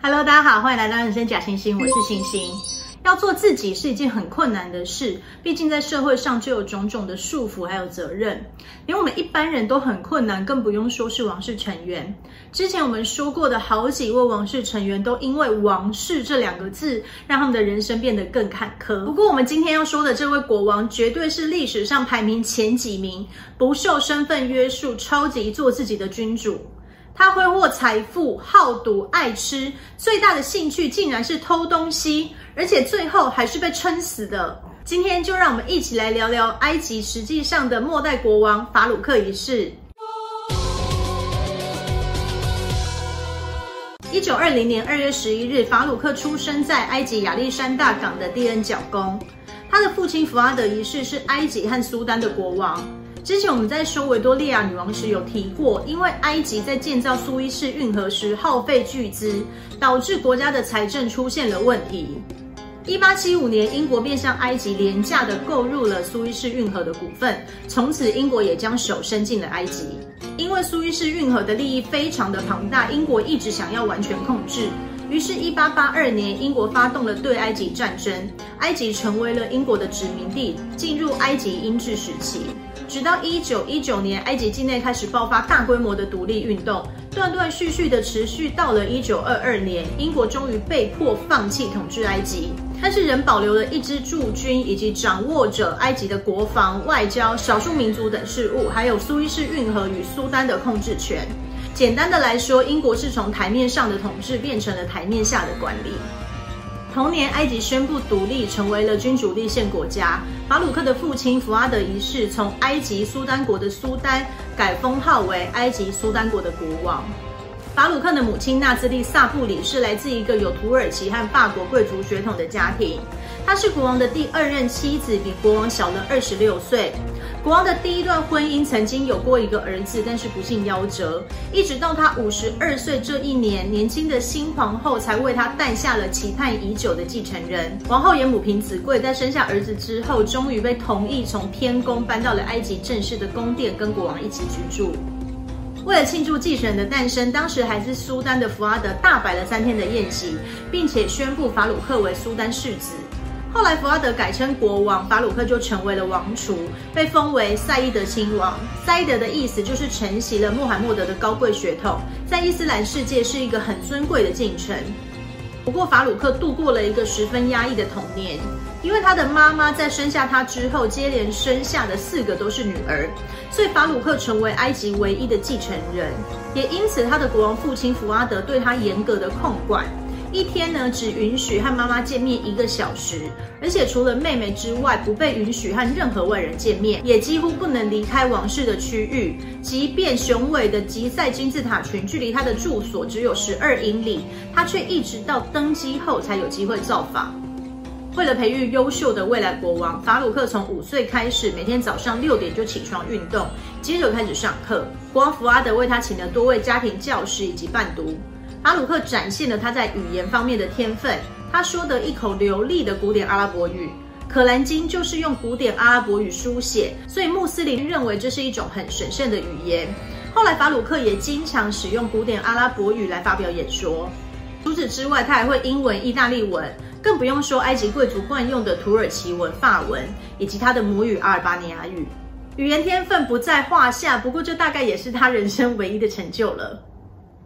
Hello，大家好，欢迎来到人生假星星，我是星星。要做自己是一件很困难的事，毕竟在社会上就有种种的束缚，还有责任，连我们一般人都很困难，更不用说是王室成员。之前我们说过的好几位王室成员，都因为“王室”这两个字，让他们的人生变得更坎坷。不过，我们今天要说的这位国王，绝对是历史上排名前几名，不受身份约束，超级做自己的君主。他挥霍财富，好赌，爱吃，最大的兴趣竟然是偷东西，而且最后还是被撑死的。今天就让我们一起来聊聊埃及实际上的末代国王法鲁克一世。一九二零年二月十一日，法鲁克出生在埃及亚历山大港的蒂恩角宫。他的父亲福阿德一世是埃及和苏丹的国王。之前我们在说维多利亚女王时有提过，因为埃及在建造苏伊士运河时耗费巨资，导致国家的财政出现了问题。一八七五年，英国便向埃及廉价的购入了苏伊士运河的股份，从此英国也将手伸进了埃及。因为苏伊士运河的利益非常的庞大，英国一直想要完全控制。于是，一八八二年，英国发动了对埃及战争，埃及成为了英国的殖民地，进入埃及英治时期。直到一九一九年，埃及境内开始爆发大规模的独立运动，断断续续的持续到了一九二二年，英国终于被迫放弃统治埃及，但是仍保留了一支驻军，以及掌握着埃及的国防、外交、少数民族等事务，还有苏伊士运河与苏丹的控制权。简单的来说，英国是从台面上的统治变成了台面下的管理。同年，埃及宣布独立，成为了君主立宪国家。法鲁克的父亲福阿德一世从埃及苏丹国的苏丹改封号为埃及苏丹国的国王。法鲁克的母亲纳兹利萨布里是来自一个有土耳其和法国贵族血统的家庭。她是国王的第二任妻子，比国王小了二十六岁。国王的第一段婚姻曾经有过一个儿子，但是不幸夭折。一直到他五十二岁这一年，年轻的新皇后才为他诞下了期盼已久的继承人。王后也母凭子贵，在生下儿子之后，终于被同意从天宫搬到了埃及正式的宫殿，跟国王一起居住。为了庆祝继承人的诞生，当时还是苏丹的福阿德大摆了三天的宴席，并且宣布法鲁克为苏丹世子。后来，福阿德改称国王，法鲁克就成为了王储，被封为赛义德亲王。赛义德的意思就是承袭了穆罕默德的高贵血统，在伊斯兰世界是一个很尊贵的进程。不过，法鲁克度过了一个十分压抑的童年，因为他的妈妈在生下他之后，接连生下的四个都是女儿，所以法鲁克成为埃及唯一的继承人，也因此他的国王父亲福阿德对他严格的控管。一天呢，只允许和妈妈见面一个小时，而且除了妹妹之外，不被允许和任何外人见面，也几乎不能离开王室的区域。即便雄伟的吉赛金字塔群距离他的住所只有十二英里，他却一直到登基后才有机会造访。为了培育优秀的未来国王，法鲁克从五岁开始，每天早上六点就起床运动，接着开始上课。国王福阿德为他请了多位家庭教师以及伴读。法鲁克展现了他在语言方面的天分，他说得一口流利的古典阿拉伯语，《可兰经》就是用古典阿拉伯语书写，所以穆斯林认为这是一种很神圣的语言。后来，法鲁克也经常使用古典阿拉伯语来发表演说。除此之外，他还会英文、意大利文，更不用说埃及贵族惯用的土耳其文、法文，以及他的母语阿尔巴尼亚语。语言天分不在话下，不过这大概也是他人生唯一的成就了。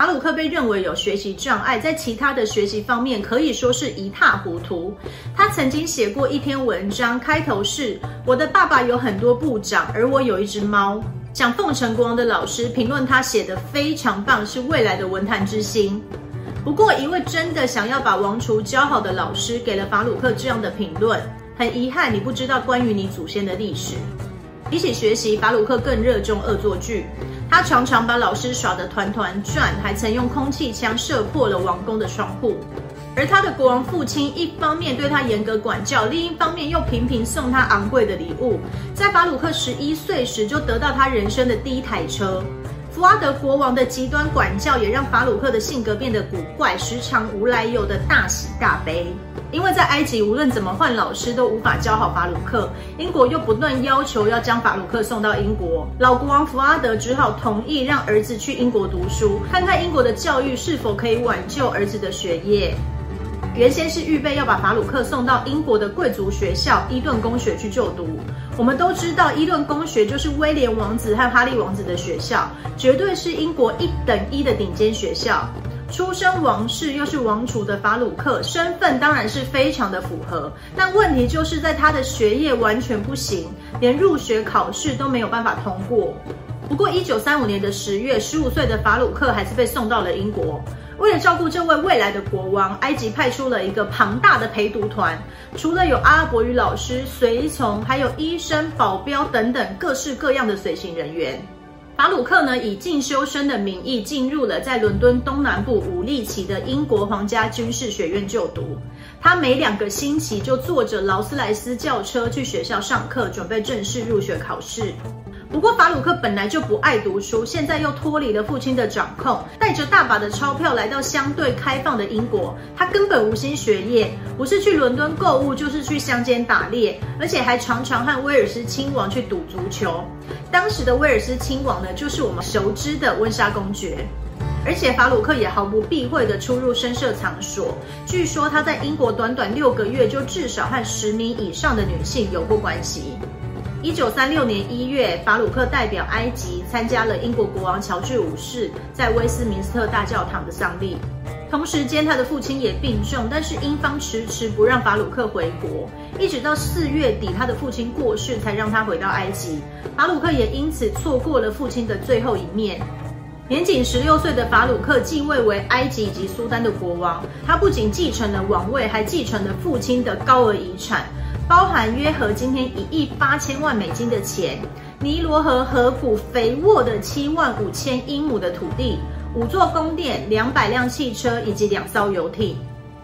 法鲁克被认为有学习障碍，在其他的学习方面可以说是一塌糊涂。他曾经写过一篇文章，开头是“我的爸爸有很多部长，而我有一只猫”。讲奉承国王的老师评论他写的非常棒，是未来的文坛之星。不过，一位真的想要把王储教好的老师给了法鲁克这样的评论：很遗憾，你不知道关于你祖先的历史。比起学习，法鲁克更热衷恶作剧。他常常把老师耍得团团转，还曾用空气枪射破了王宫的窗户。而他的国王父亲一方面对他严格管教，另一方面又频频送他昂贵的礼物。在法鲁克十一岁时，就得到他人生的第一台车。福阿德国王的极端管教也让法鲁克的性格变得古怪，时常无来由的大喜大悲。因为在埃及，无论怎么换老师都无法教好法鲁克，英国又不断要求要将法鲁克送到英国，老国王福阿德只好同意让儿子去英国读书，看看英国的教育是否可以挽救儿子的学业。原先是预备要把法鲁克送到英国的贵族学校伊顿公学去就读。我们都知道，伊顿公学就是威廉王子和哈利王子的学校，绝对是英国一等一的顶尖学校。出身王室又是王储的法鲁克，身份当然是非常的符合。但问题就是在他的学业完全不行，连入学考试都没有办法通过。不过，一九三五年的十月，十五岁的法鲁克还是被送到了英国。为了照顾这位未来的国王，埃及派出了一个庞大的陪读团，除了有阿拉伯语老师、随从，还有医生、保镖等等各式各样的随行人员。法鲁克呢，以进修生的名义进入了在伦敦东南部武力奇的英国皇家军事学院就读。他每两个星期就坐着劳斯莱斯轿车去学校上课，准备正式入学考试。不过法鲁克本来就不爱读书，现在又脱离了父亲的掌控，带着大把的钞票来到相对开放的英国，他根本无心学业，不是去伦敦购物，就是去乡间打猎，而且还常常和威尔斯亲王去赌足球。当时的威尔斯亲王呢，就是我们熟知的温莎公爵。而且法鲁克也毫不避讳地出入声色场所，据说他在英国短短六个月就至少和十名以上的女性有过关系。一九三六年一月，法鲁克代表埃及参加了英国国王乔治五世在威斯敏斯特大教堂的丧礼。同时间，他的父亲也病重，但是英方迟迟不让法鲁克回国，一直到四月底，他的父亲过世才让他回到埃及。法鲁克也因此错过了父亲的最后一面。年仅十六岁的法鲁克继位为埃及以及苏丹的国王，他不仅继承了王位，还继承了父亲的高额遗产。包含约合今天一亿八千万美金的钱，尼罗河河谷肥沃的七万五千英亩的土地，五座宫殿，两百辆汽车以及两艘游艇。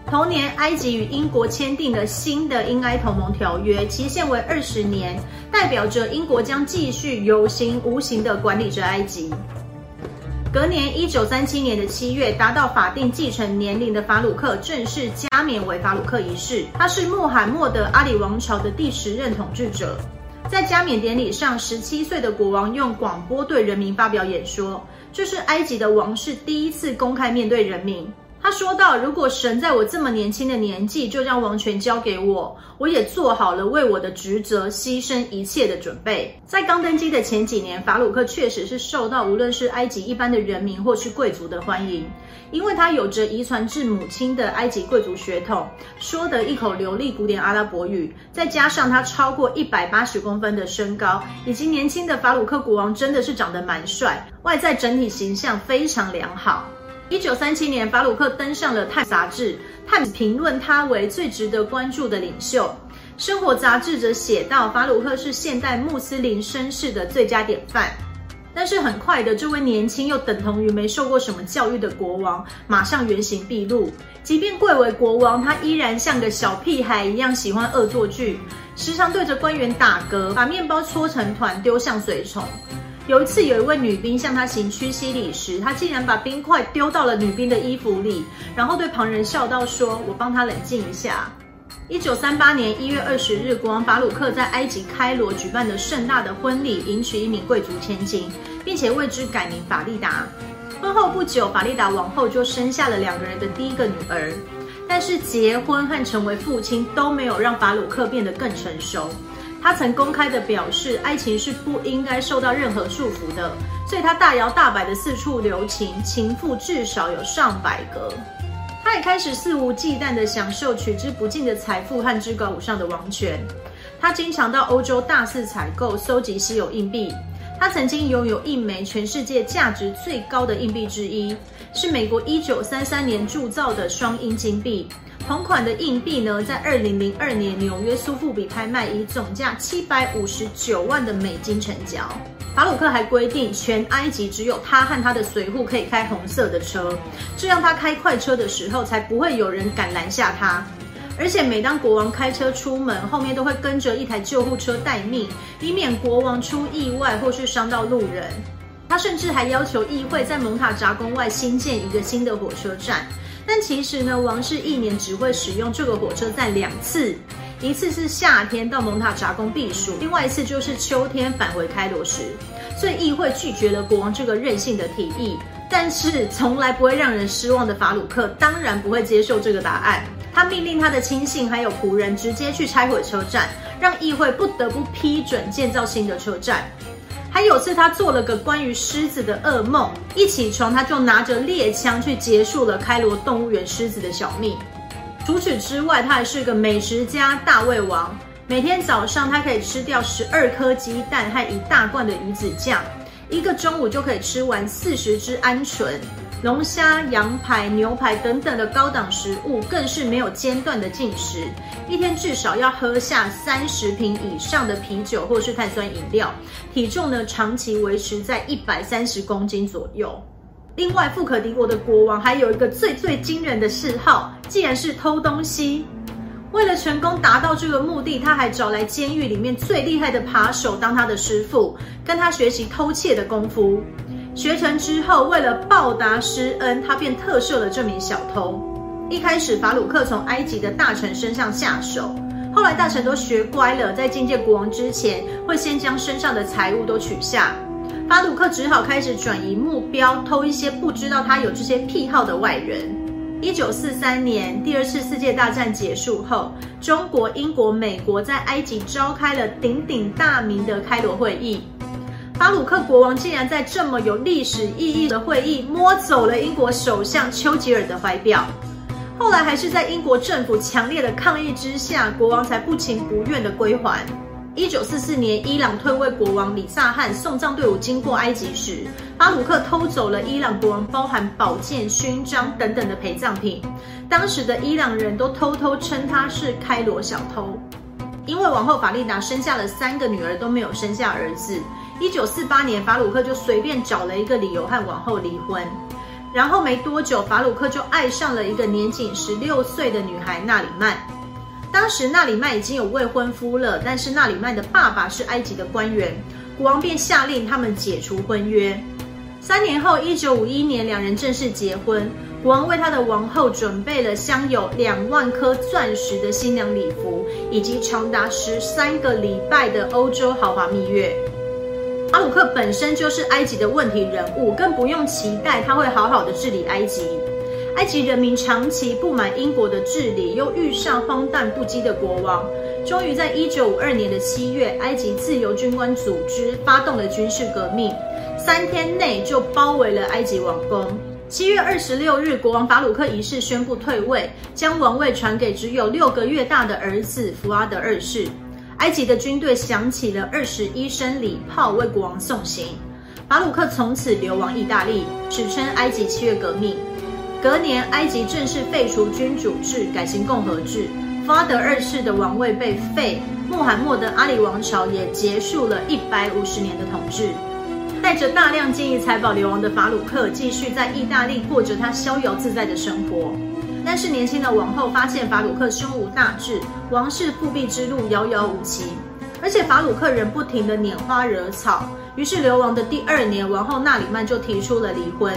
同年，埃及与英国签订了新的英埃同盟条约，期限为二十年，代表着英国将继续有形无形地管理着埃及。隔年，一九三七年的七月，达到法定继承年龄的法鲁克正式加冕为法鲁克一世。他是穆罕默德阿里王朝的第十任统治者。在加冕典礼上，十七岁的国王用广播对人民发表演说，这是埃及的王室第一次公开面对人民。他说到：“如果神在我这么年轻的年纪就将王权交给我，我也做好了为我的职责牺牲一切的准备。”在刚登基的前几年，法鲁克确实是受到无论是埃及一般的人民或是贵族的欢迎，因为他有着遗传至母亲的埃及贵族血统，说得一口流利古典阿拉伯语，再加上他超过一百八十公分的身高，以及年轻的法鲁克国王真的是长得蛮帅，外在整体形象非常良好。一九三七年，法鲁克登上了《泰》杂志，《泰》评论他为最值得关注的领袖。生活杂志则写道，法鲁克是现代穆斯林绅士的最佳典范。但是很快的，这位年轻又等同于没受过什么教育的国王，马上原形毕露。即便贵为国王，他依然像个小屁孩一样喜欢恶作剧，时常对着官员打嗝，把面包搓成团丢向随从。有一次，有一位女兵向他行屈膝礼时，他竟然把冰块丢到了女兵的衣服里，然后对旁人笑道说：“我帮他冷静一下。”一九三八年一月二十日，国王法鲁克在埃及开罗举办的盛大的婚礼，迎娶一名贵族千金，并且为之改名法利达。婚后不久，法利达王后就生下了两个人的第一个女儿。但是结婚和成为父亲都没有让法鲁克变得更成熟。他曾公开的表示，爱情是不应该受到任何束缚的，所以他大摇大摆的四处留情，情妇至少有上百个。他也开始肆无忌惮的享受取之不尽的财富和至高无上的王权。他经常到欧洲大肆采购，搜集稀有硬币。他曾经拥有一枚全世界价值最高的硬币之一，是美国一九三三年铸造的双英金币。同款的硬币呢，在二零零二年纽约苏富比拍卖以总价七百五十九万的美金成交。法鲁克还规定，全埃及只有他和他的随扈可以开红色的车，这样他开快车的时候才不会有人敢拦下他。而且每当国王开车出门，后面都会跟着一台救护车待命，以免国王出意外或是伤到路人。他甚至还要求议会，在蒙塔扎宫外新建一个新的火车站。但其实呢，王室一年只会使用这个火车站两次，一次是夏天到蒙塔扎宫避暑，另外一次就是秋天返回开罗时。所以议会拒绝了国王这个任性的提议。但是从来不会让人失望的法鲁克当然不会接受这个答案。他命令他的亲信还有仆人直接去拆毁车站，让议会不得不批准建造新的车站。还有次他做了个关于狮子的噩梦，一起床他就拿着猎枪去结束了开罗动物园狮子的小命。除此之外，他还是个美食家大胃王，每天早上他可以吃掉十二颗鸡蛋和一大罐的鱼子酱，一个中午就可以吃完四十只鹌鹑。龙虾、羊排、牛排等等的高档食物，更是没有间断的进食，一天至少要喝下三十瓶以上的啤酒或是碳酸饮料，体重呢长期维持在一百三十公斤左右。另外，富可敌国的国王还有一个最最惊人的嗜好，竟然是偷东西。为了成功达到这个目的，他还找来监狱里面最厉害的扒手当他的师傅，跟他学习偷窃的功夫。学成之后，为了报答师恩，他便特赦了这名小偷。一开始，法鲁克从埃及的大臣身上下手，后来大臣都学乖了，在觐见国王之前，会先将身上的财物都取下。法鲁克只好开始转移目标，偷一些不知道他有这些癖好的外人。一九四三年，第二次世界大战结束后，中国、英国、美国在埃及召开了鼎鼎大名的开罗会议。法鲁克国王竟然在这么有历史意义的会议摸走了英国首相丘吉尔的怀表，后来还是在英国政府强烈的抗议之下，国王才不情不愿的归还。一九四四年，伊朗退位国王里萨汗送葬队伍经过埃及时，法鲁克偷走了伊朗国王包含宝剑、勋章等等的陪葬品，当时的伊朗人都偷偷称他是开罗小偷。因为王后法丽达生下了三个女儿都没有生下儿子。一九四八年，法鲁克就随便找了一个理由和王后离婚，然后没多久，法鲁克就爱上了一个年仅十六岁的女孩纳里曼。当时纳里曼已经有未婚夫了，但是纳里曼的爸爸是埃及的官员，国王便下令他们解除婚约。三年后，一九五一年，两人正式结婚。国王为他的王后准备了镶有两万颗钻石的新娘礼服，以及长达十三个礼拜的欧洲豪华蜜月。法鲁克本身就是埃及的问题人物，更不用期待他会好好的治理埃及。埃及人民长期不满英国的治理，又遇上荒诞不羁的国王，终于在一九五二年的七月，埃及自由军官组织发动了军事革命，三天内就包围了埃及王宫。七月二十六日，国王法鲁克一世宣布退位，将王位传给只有六个月大的儿子福阿德二世。埃及的军队响起了二十一声礼炮，为国王送行。法鲁克从此流亡意大利，史称埃及七月革命。隔年，埃及正式废除君主制，改行共和制。福阿德二世的王位被废，穆罕默德阿里王朝也结束了一百五十年的统治。带着大量金银财宝流亡的法鲁克，继续在意大利过着他逍遥自在的生活。但是年轻的王后发现法鲁克胸无大志，王室复辟之路遥遥无期，而且法鲁克仍不停的拈花惹草。于是流亡的第二年，王后纳里曼就提出了离婚。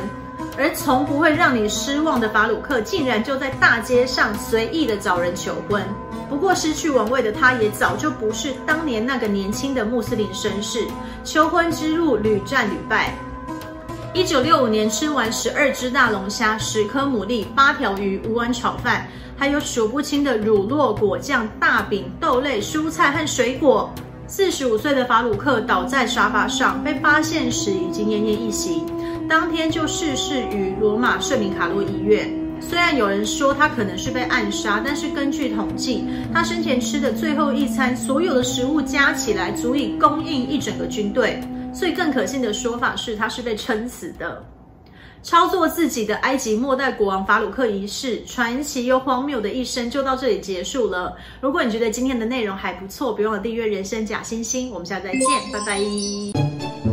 而从不会让你失望的法鲁克，竟然就在大街上随意的找人求婚。不过失去王位的他，也早就不是当年那个年轻的穆斯林绅士，求婚之路屡战屡败。一九六五年，吃完十二只大龙虾、十颗牡蛎、八条鱼、五碗炒饭，还有数不清的乳酪、果酱、大饼、豆类、蔬菜和水果。四十五岁的法鲁克倒在沙发上，被发现时已经奄奄一息，当天就逝世于罗马圣米卡洛医院。虽然有人说他可能是被暗杀，但是根据统计，他生前吃的最后一餐，所有的食物加起来足以供应一整个军队。所以更可信的说法是，他是被撑死的。操作自己的埃及末代国王法鲁克一世，传奇又荒谬的一生就到这里结束了。如果你觉得今天的内容还不错，别忘了订阅人生假星星。我们下次再见，拜拜。